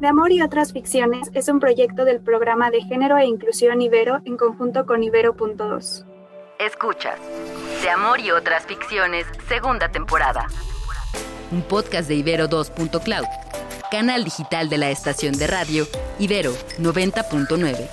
De Amor y otras ficciones es un proyecto del programa de género e inclusión Ibero en conjunto con Ibero.2. Escuchas De Amor y otras ficciones, segunda temporada. Un podcast de Ibero 2.cloud, canal digital de la estación de radio Ibero 90.9.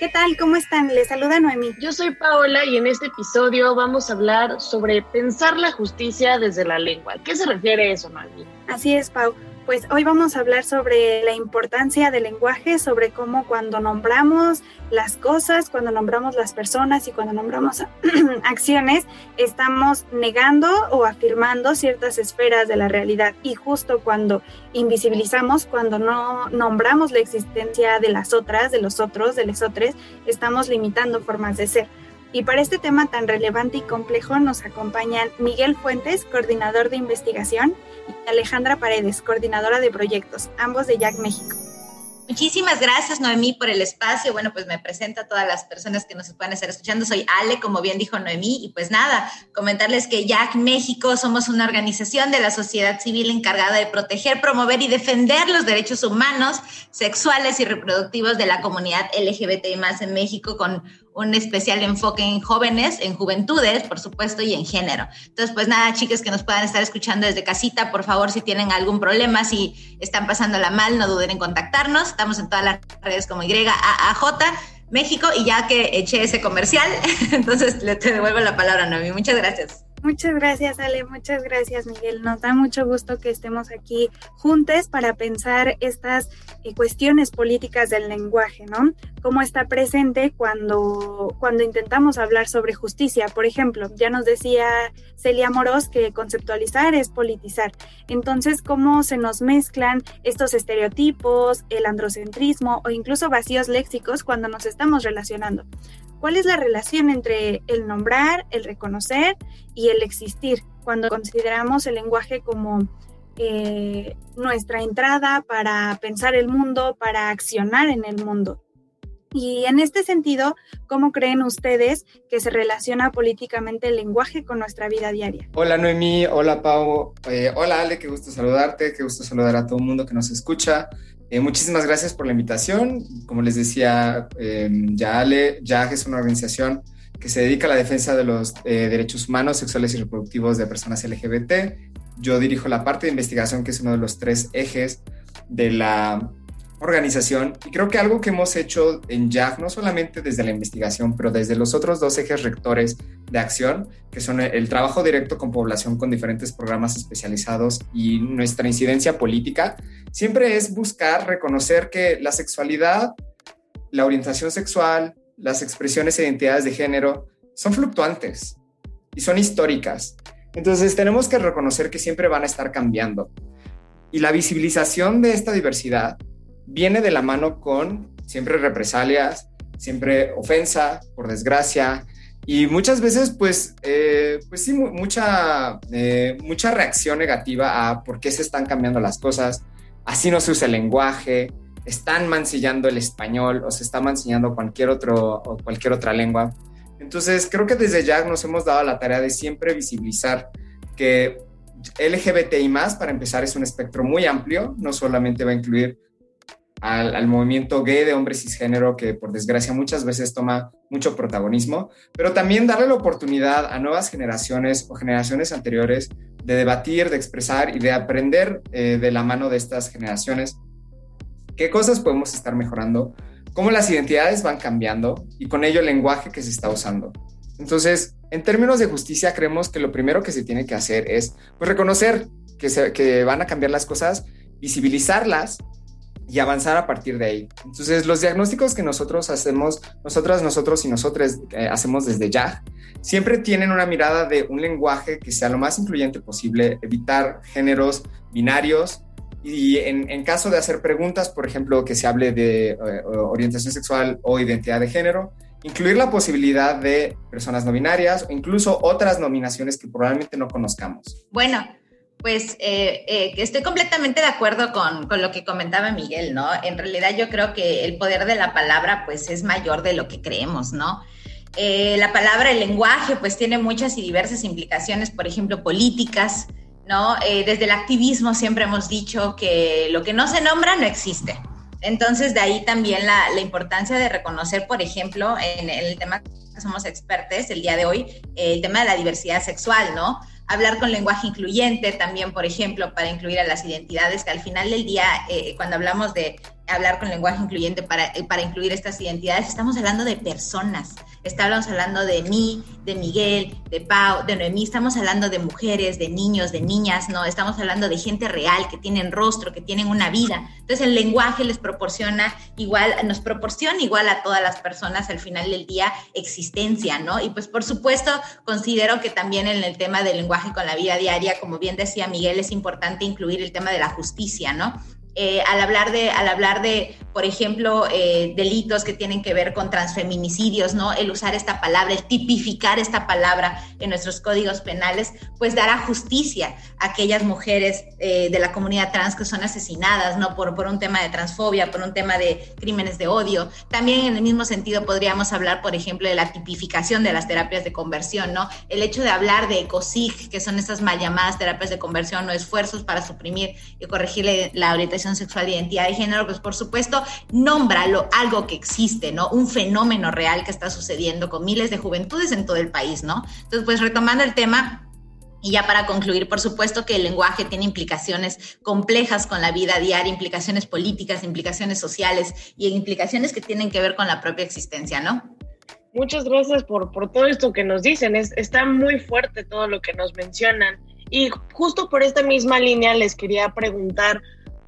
¿Qué tal? ¿Cómo están? Les saluda Noemí. Yo soy Paola y en este episodio vamos a hablar sobre pensar la justicia desde la lengua. ¿Qué se refiere a eso, Noemí? Así es, Pau. Pues hoy vamos a hablar sobre la importancia del lenguaje, sobre cómo cuando nombramos las cosas, cuando nombramos las personas y cuando nombramos acciones, estamos negando o afirmando ciertas esferas de la realidad. Y justo cuando invisibilizamos, cuando no nombramos la existencia de las otras, de los otros, de los otros, estamos limitando formas de ser. Y para este tema tan relevante y complejo nos acompañan Miguel Fuentes, coordinador de investigación, y Alejandra Paredes, coordinadora de proyectos, ambos de Jack México. Muchísimas gracias, Noemí, por el espacio. Bueno, pues me presento a todas las personas que nos puedan estar escuchando. Soy Ale, como bien dijo Noemí, y pues nada, comentarles que Jack México somos una organización de la sociedad civil encargada de proteger, promover y defender los derechos humanos, sexuales y reproductivos de la comunidad LGBT más en México con un especial enfoque en jóvenes, en juventudes, por supuesto, y en género. Entonces, pues nada, chicas que nos puedan estar escuchando desde casita, por favor, si tienen algún problema, si están pasándola mal, no duden en contactarnos. Estamos en todas las redes como YAAJ México y ya que eché ese comercial, entonces le devuelvo la palabra, Noemi. Muchas gracias. Muchas gracias, Ale. Muchas gracias, Miguel. Nos da mucho gusto que estemos aquí juntos para pensar estas eh, cuestiones políticas del lenguaje, ¿no? Cómo está presente cuando, cuando intentamos hablar sobre justicia. Por ejemplo, ya nos decía Celia Moros que conceptualizar es politizar. Entonces, cómo se nos mezclan estos estereotipos, el androcentrismo o incluso vacíos léxicos cuando nos estamos relacionando. ¿Cuál es la relación entre el nombrar, el reconocer y el existir cuando consideramos el lenguaje como eh, nuestra entrada para pensar el mundo, para accionar en el mundo? Y en este sentido, ¿cómo creen ustedes que se relaciona políticamente el lenguaje con nuestra vida diaria? Hola Noemí, hola Pau, eh, hola Ale, qué gusto saludarte, qué gusto saludar a todo el mundo que nos escucha. Eh, muchísimas gracias por la invitación. Como les decía, eh, YALE, YAG es una organización que se dedica a la defensa de los eh, derechos humanos, sexuales y reproductivos de personas LGBT. Yo dirijo la parte de investigación, que es uno de los tres ejes de la organización. Y creo que algo que hemos hecho en JAG, no solamente desde la investigación, pero desde los otros dos ejes rectores de acción, que son el trabajo directo con población con diferentes programas especializados y nuestra incidencia política, siempre es buscar reconocer que la sexualidad, la orientación sexual, las expresiones e identidades de género son fluctuantes y son históricas. Entonces tenemos que reconocer que siempre van a estar cambiando. Y la visibilización de esta diversidad viene de la mano con siempre represalias, siempre ofensa, por desgracia, y muchas veces, pues, eh, pues sí, mucha, eh, mucha reacción negativa a por qué se están cambiando las cosas, así no se usa el lenguaje, están mancillando el español o se está mancillando cualquier, otro, o cualquier otra lengua. Entonces, creo que desde ya nos hemos dado la tarea de siempre visibilizar que LGBTI más, para empezar, es un espectro muy amplio, no solamente va a incluir al, movimiento gay de hombres cisgénero que por desgracia muchas veces toma mucho protagonismo, pero también darle la oportunidad a nuevas generaciones o generaciones anteriores de debatir, de expresar y de aprender eh, de la mano de estas generaciones qué cosas podemos estar mejorando, cómo las identidades van cambiando y con ello el lenguaje que se está usando. Entonces, en términos de justicia, creemos que lo primero que se tiene que hacer es pues, reconocer que, se, que van a cambiar las cosas, visibilizarlas y avanzar a partir de ahí. Entonces, los diagnósticos que nosotros hacemos, nosotras, nosotros y nosotros eh, hacemos desde ya, siempre tienen una mirada de un lenguaje que sea lo más incluyente posible, evitar géneros binarios y en, caso de hacer preguntas, por ejemplo, que se hable de eh, orientación sexual o identidad de género, incluir la posibilidad de personas no binarias o incluso otras nominaciones que probablemente no conozcamos. Bueno, pues eh, eh, estoy completamente de acuerdo con, lo que comentaba Miguel, ¿no? En realidad yo creo que el poder de la palabra pues es mayor de lo que creemos, ¿no? Eh, la palabra, el lenguaje pues tiene muchas y diversas implicaciones, por ejemplo, políticas, ¿no? Eh, desde el activismo siempre hemos dicho que lo que no se nombra no existe. Entonces, de ahí también la, importancia de reconocer, por ejemplo, en, el tema que somos expertos el día de hoy, el tema de la diversidad sexual, ¿no? Hablar con lenguaje incluyente también, por ejemplo, para incluir a las identidades, que al final del día, eh, cuando hablamos de hablar con lenguaje incluyente para, eh, para incluir estas identidades, estamos hablando de personas, estamos hablando de mí, de Miguel, de Pau, de Noemí, estamos hablando de mujeres, de niños, de niñas, no, estamos hablando de gente real, que tienen rostro, que tienen una vida. Entonces el lenguaje les proporciona igual, nos proporciona igual a todas las personas al final del día existencia, ¿no? Y pues por supuesto considero que también en el tema del lenguaje con la vida diaria, como bien decía Miguel, es importante incluir el tema de la justicia, ¿no? Eh, al, hablar de, al hablar de, por ejemplo, eh, delitos que tienen que ver con transfeminicidios, ¿no? El usar esta palabra, el tipificar esta palabra en nuestros códigos penales, pues dará justicia a aquellas mujeres eh, de la comunidad trans que son asesinadas, ¿no? Por, por un tema de transfobia, por un tema de crímenes de odio. También en el mismo sentido podríamos hablar, por ejemplo, de la tipificación de las terapias de conversión, ¿no? El hecho de hablar de ECOSIG, que son estas mal llamadas terapias de conversión o esfuerzos para suprimir y corregir la orientación sexual, identidad de género, pues por supuesto, nómbralo algo que existe, ¿no? Un fenómeno real que está sucediendo con miles de juventudes en todo el país, ¿no? Entonces, pues retomando el tema, y ya para concluir, por supuesto que el lenguaje tiene implicaciones complejas con la vida diaria, implicaciones políticas, implicaciones sociales y implicaciones que tienen que ver con la propia existencia, ¿no? Muchas gracias por, por todo esto que nos dicen. Es, está muy fuerte todo lo que nos mencionan. Y justo por esta misma línea les quería preguntar,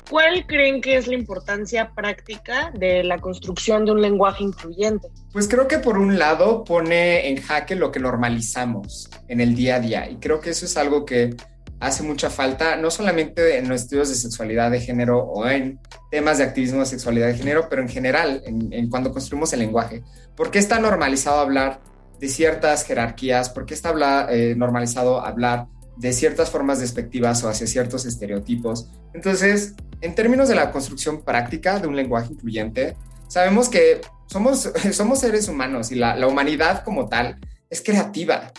¿Cuál creen que es la importancia práctica de la construcción de un lenguaje incluyente? Pues creo que por un lado pone en jaque lo que normalizamos en el día a día y creo que eso es algo que hace mucha falta, no solamente en los estudios de sexualidad de género o en temas de activismo de sexualidad de género, pero en general, en, cuando construimos el lenguaje. ¿Por qué está normalizado hablar de ciertas jerarquías? ¿Por qué está eh, normalizado hablar de ciertas formas despectivas o hacia ciertos estereotipos. Entonces, en términos de la construcción práctica de un lenguaje incluyente, sabemos que somos, somos seres humanos y la, la humanidad como tal es creativa,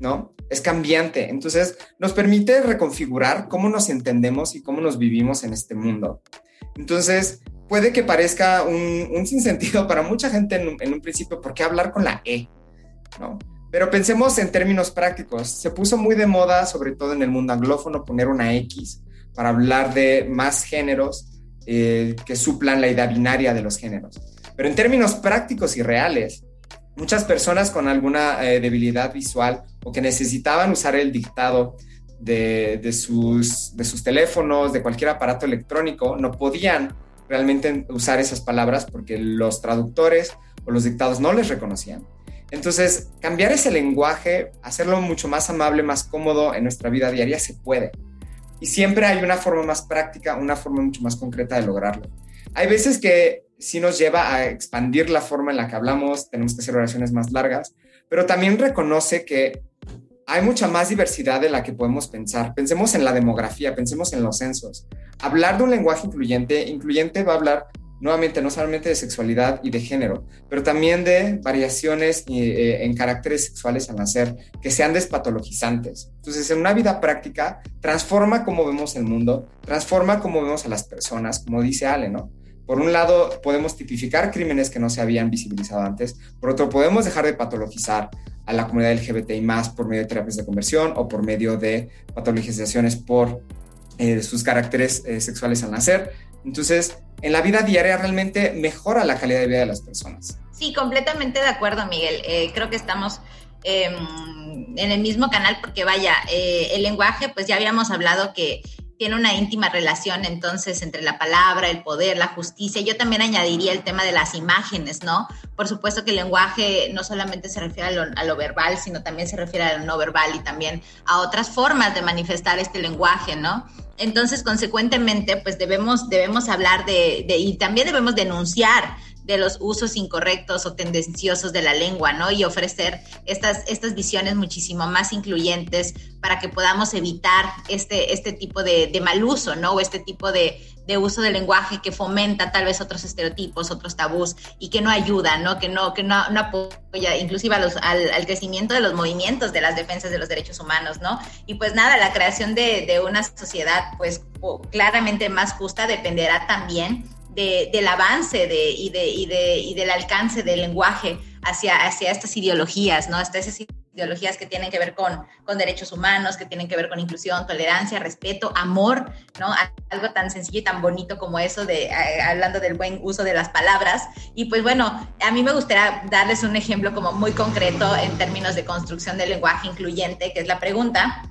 ¿no? Es cambiante. Entonces, nos permite reconfigurar cómo nos entendemos y cómo nos vivimos en este mundo. Entonces, puede que parezca un, un sinsentido para mucha gente en, en un principio, ¿por qué hablar con la E? ¿No? Pero pensemos en términos prácticos. Se puso muy de moda, sobre todo en el mundo anglófono, poner una X para hablar de más géneros eh, que suplan la idea binaria de los géneros. Pero en términos prácticos y reales, muchas personas con alguna eh, debilidad visual o que necesitaban usar el dictado de, sus teléfonos, de cualquier aparato electrónico, no podían realmente usar esas palabras porque los traductores o los dictados no les reconocían. Entonces, cambiar ese lenguaje, hacerlo mucho más amable, más cómodo en nuestra vida diaria, se puede. Y siempre hay una forma más práctica, una forma mucho más concreta de lograrlo. Hay veces que sí nos lleva a expandir la forma en la que hablamos, tenemos que hacer oraciones más largas, pero también reconoce que hay mucha más diversidad de la que podemos pensar. Pensemos en la demografía, pensemos en los censos. Hablar de un lenguaje incluyente, incluyente va a hablar nuevamente no solamente de sexualidad y de género, pero también de variaciones eh, en caracteres sexuales al nacer que sean despatologizantes. Entonces, en una vida práctica, transforma cómo vemos el mundo, transforma cómo vemos a las personas, como dice Ale, ¿no? Por un lado, podemos tipificar crímenes que no se habían visibilizado antes, por otro, podemos dejar de patologizar a la comunidad LGBTI más por medio de terapias de conversión o por medio de patologizaciones por eh, sus caracteres eh, sexuales al nacer. Entonces, en la vida diaria realmente mejora la calidad de vida de las personas. Sí, completamente de acuerdo, Miguel. Eh, creo que estamos em, en el mismo canal porque vaya, eh, el lenguaje, pues ya habíamos hablado que tiene una íntima relación entonces entre la palabra, el poder, la justicia. Yo también añadiría el tema de las imágenes, ¿no? Por supuesto que el lenguaje no solamente se refiere a lo, a lo, verbal, sino también se refiere a lo no verbal y también a otras formas de manifestar este lenguaje, ¿no? Entonces, consecuentemente, pues debemos, debemos hablar de, y también debemos denunciar de los usos incorrectos o tendenciosos de la lengua, ¿no? Y ofrecer estas, estas visiones muchísimo más incluyentes para que podamos evitar este, este tipo de, de mal uso, ¿no? O este tipo de, de uso del lenguaje que fomenta tal vez otros estereotipos, otros tabús y que no ayuda, ¿no? Que no, que no, no apoya inclusive al, al, crecimiento de los movimientos de las defensas de los derechos humanos, ¿no? Y pues nada, la creación de, de una sociedad pues claramente más justa dependerá también de, del avance de, y, de, y, de, y del alcance del lenguaje hacia, hacia estas ideologías, ¿no? Hasta esas ideologías que tienen que ver con, con derechos humanos, que tienen que ver con inclusión, tolerancia, respeto, amor, ¿no? Algo tan sencillo y tan bonito como eso de, eh, hablando del buen uso de las palabras. Y pues bueno, a mí me gustaría darles un ejemplo como muy concreto en términos de construcción del lenguaje incluyente, que es la pregunta.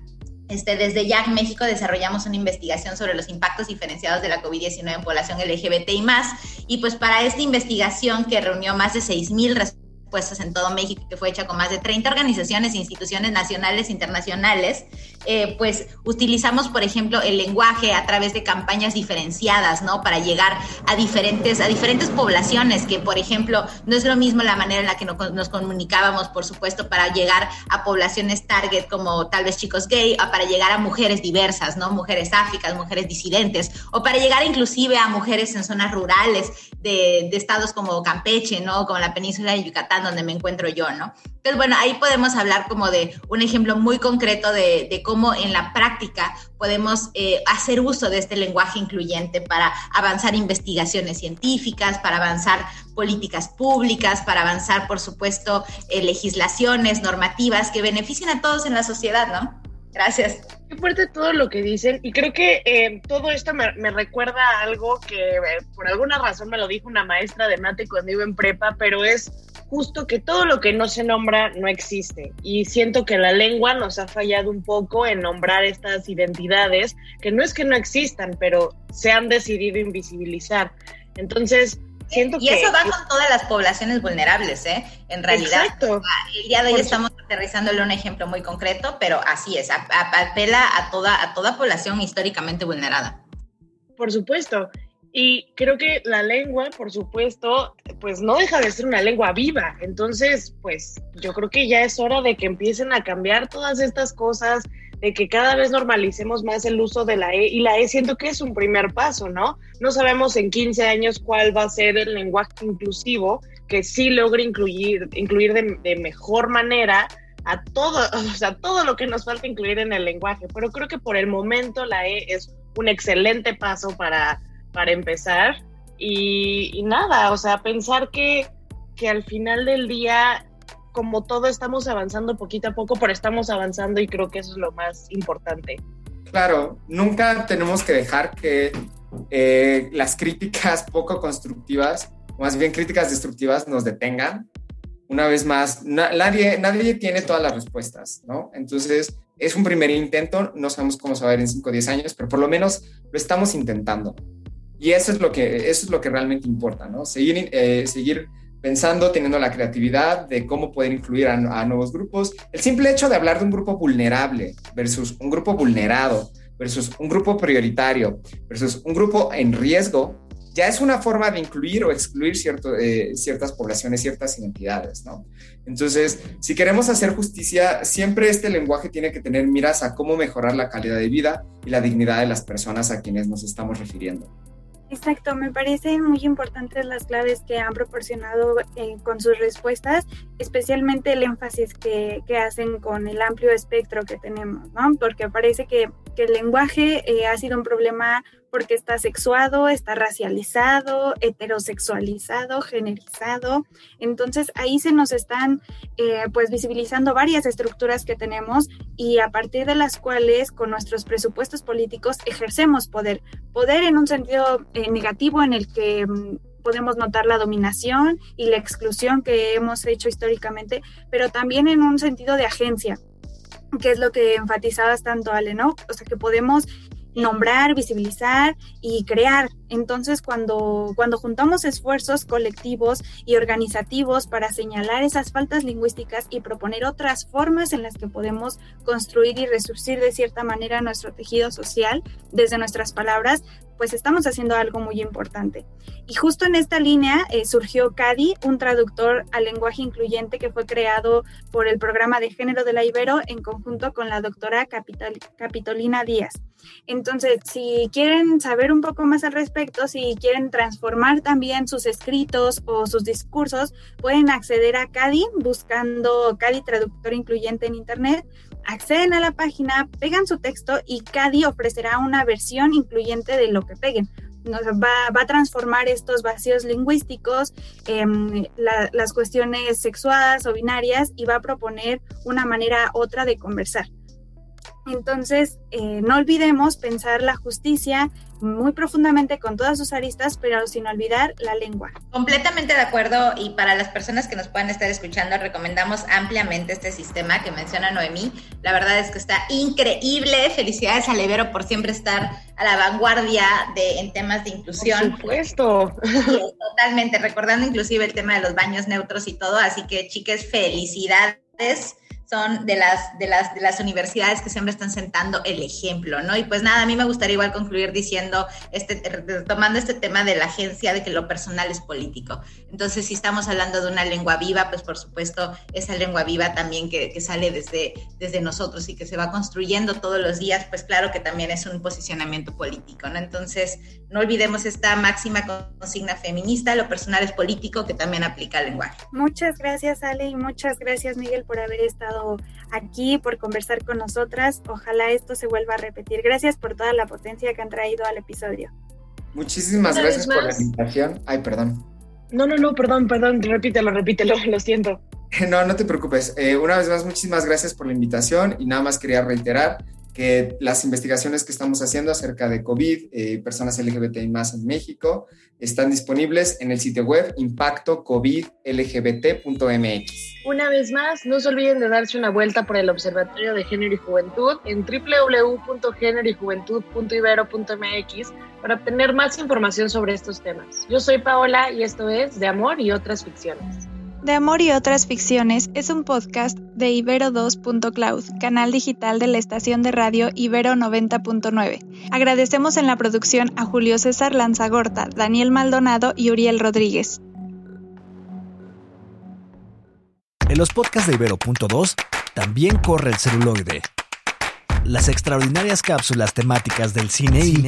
Este, desde YAC México desarrollamos una investigación sobre los impactos diferenciados de la COVID-19 en población LGBT y más. Y pues para esta investigación que reunió más de 6.000 respuestas, puestas en todo México, que fue hecha con más de 30 organizaciones e instituciones nacionales e internacionales, eh, pues utilizamos, por ejemplo, el lenguaje a través de campañas diferenciadas, ¿no? Para llegar a diferentes, a diferentes poblaciones, que, por ejemplo, no es lo mismo la manera en la que nos comunicábamos, por supuesto, para llegar a poblaciones target como tal vez chicos gay, o para llegar a mujeres diversas, ¿no? Mujeres áfricas, mujeres disidentes, o para llegar inclusive a mujeres en zonas rurales de, de estados como Campeche, ¿no? Como la península de Yucatán donde me encuentro yo, ¿no? Entonces, bueno, ahí podemos hablar como de un ejemplo muy concreto de, cómo en la práctica podemos eh, hacer uso de este lenguaje incluyente para avanzar investigaciones científicas, para avanzar políticas públicas, para avanzar, por supuesto, eh, legislaciones, normativas que beneficien a todos en la sociedad, ¿no? Gracias. Qué fuerte todo lo que dicen y creo que eh, todo esto me, recuerda a algo que por alguna razón me lo dijo una maestra de mate cuando iba en prepa, pero es justo que todo lo que no se nombra no existe. Y siento que la lengua nos ha fallado un poco en nombrar estas identidades, que no es que no existan, pero se han decidido invisibilizar. Entonces, siento y eso va con todas las poblaciones vulnerables, ¿eh? En realidad. Exacto. El día de hoy estamos aterrizándole un ejemplo muy concreto, pero así es, apela a toda, a toda población históricamente vulnerada. Por supuesto. Y creo que la lengua, por supuesto, pues no deja de ser una lengua viva. Entonces, pues yo creo que ya es hora de que empiecen a cambiar todas estas cosas, de que cada vez normalicemos más el uso de la E. Y la E siento que es un primer paso, ¿no? No sabemos en 15 años cuál va a ser el lenguaje inclusivo que sí logre incluir, incluir de, de mejor manera a todo, o sea, todo lo que nos falta incluir en el lenguaje. Pero creo que por el momento la E es un excelente paso para para empezar. Y, nada, o sea, pensar que, que al final del día, como todo estamos avanzando poquito a poco, pero estamos avanzando y creo que eso es lo más importante. Claro, nunca tenemos que dejar que eh, las críticas poco constructivas, más bien críticas destructivas, nos detengan. Una vez más, nadie, nadie tiene todas las respuestas, ¿no? Entonces, es un primer intento, no sabemos cómo se va a ver en 5 o 10 años, pero por lo menos lo estamos intentando. Y eso es lo que, eso es lo que realmente importa, ¿no? Seguir, eh, seguir pensando, teniendo la creatividad de cómo poder incluir a, nuevos grupos. El simple hecho de hablar de un grupo vulnerable versus un grupo vulnerado versus un grupo prioritario versus un grupo en riesgo, ya es una forma de incluir o excluir cierto, eh, ciertas poblaciones, ciertas identidades, ¿no? Entonces, si queremos hacer justicia, siempre este lenguaje tiene que tener miras a cómo mejorar la calidad de vida y la dignidad de las personas a quienes nos estamos refiriendo. Exacto, me parecen muy importantes las claves que han proporcionado eh, con sus respuestas, especialmente el énfasis que, que, hacen con el amplio espectro que tenemos, ¿no? Porque parece que, que el lenguaje eh, ha sido un problema porque está sexuado, está racializado, heterosexualizado, generizado. Entonces ahí se nos están eh, pues visibilizando varias estructuras que tenemos y a partir de las cuales con nuestros presupuestos políticos ejercemos poder. Poder en un sentido eh, negativo en el que mm, podemos notar la dominación y la exclusión que hemos hecho históricamente, pero también en un sentido de agencia, que es lo que enfatizabas tanto, Ale, ¿no? O sea, que podemos nombrar, visibilizar y crear Entonces, cuando, cuando juntamos esfuerzos colectivos y organizativos para señalar esas faltas lingüísticas y proponer otras formas en las que podemos construir y resurcir de cierta manera nuestro tejido social desde nuestras palabras, pues estamos haciendo algo muy importante. Y justo en esta línea eh, surgió CADI, un traductor al lenguaje incluyente que fue creado por el programa de género de la Ibero en conjunto con la doctora Capitolina Díaz. Entonces, si quieren saber un poco más al respecto, si quieren transformar también sus escritos o sus discursos, pueden acceder a CADI buscando CADI Traductor Incluyente en Internet acceden a la página, pegan su texto y CADI ofrecerá una versión incluyente de lo que peguen. Va, va a transformar estos vacíos lingüísticos, em, las cuestiones sexuadas o binarias y va a proponer una manera otra de conversar. Entonces, eh, no olvidemos pensar la justicia muy profundamente con todas sus aristas, pero sin olvidar la lengua. Completamente de acuerdo y para las personas que nos puedan estar escuchando, recomendamos ampliamente este sistema que menciona Noemí. La verdad es que está increíble. Felicidades a Levero por siempre estar a la vanguardia de, en temas de inclusión. Por supuesto. totalmente, recordando inclusive el tema de los baños neutros y todo. Así que, chicas, felicidades son de las, de las, de las universidades que siempre están sentando el ejemplo, ¿no? Y pues nada, a mí me gustaría igual concluir diciendo, este, tomando este tema de la agencia, de que lo personal es político. Entonces, si estamos hablando de una lengua viva, pues por supuesto, esa lengua viva también que, que sale desde, desde nosotros y que se va construyendo todos los días, pues claro que también es un posicionamiento político, ¿no? Entonces, no olvidemos esta máxima consigna feminista, lo personal es político, que también aplica al lenguaje. Muchas gracias, Ale, y muchas gracias, Miguel, por haber estado aquí, por conversar con nosotras. Ojalá esto se vuelva a repetir. Gracias por toda la potencia que han traído al episodio. Muchísimas gracias por la invitación. Ay, perdón. No, no, no, perdón, perdón, repítelo, repítelo, lo siento. No, no te preocupes. Eh, una vez más, muchísimas gracias por la invitación y nada más quería reiterar que las investigaciones que estamos haciendo acerca de COVID, eh, personas LGBTI más en México, están disponibles en el sitio web impactocovidlgbt.mx. Una vez más, no se olviden de darse una vuelta por el Observatorio de Género y Juventud en www.géneroyjuventud.ibero.mx para obtener más información sobre estos temas. Yo soy Paola y esto es De Amor y otras ficciones. De Amor y otras ficciones es un podcast de Ibero2.cloud, canal digital de la estación de radio Ibero 90.9. Agradecemos en la producción a Julio César Lanzagorta, Daniel Maldonado y Uriel Rodríguez. En los podcasts de Ibero.2 también corre el celuloide. Las extraordinarias cápsulas temáticas del cine y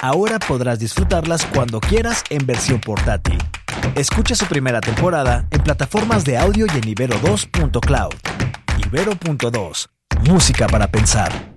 ahora podrás disfrutarlas cuando quieras en versión portátil. Escucha su primera temporada en plataformas de audio y en ibero2.cloud. Ibero.2. Música para pensar.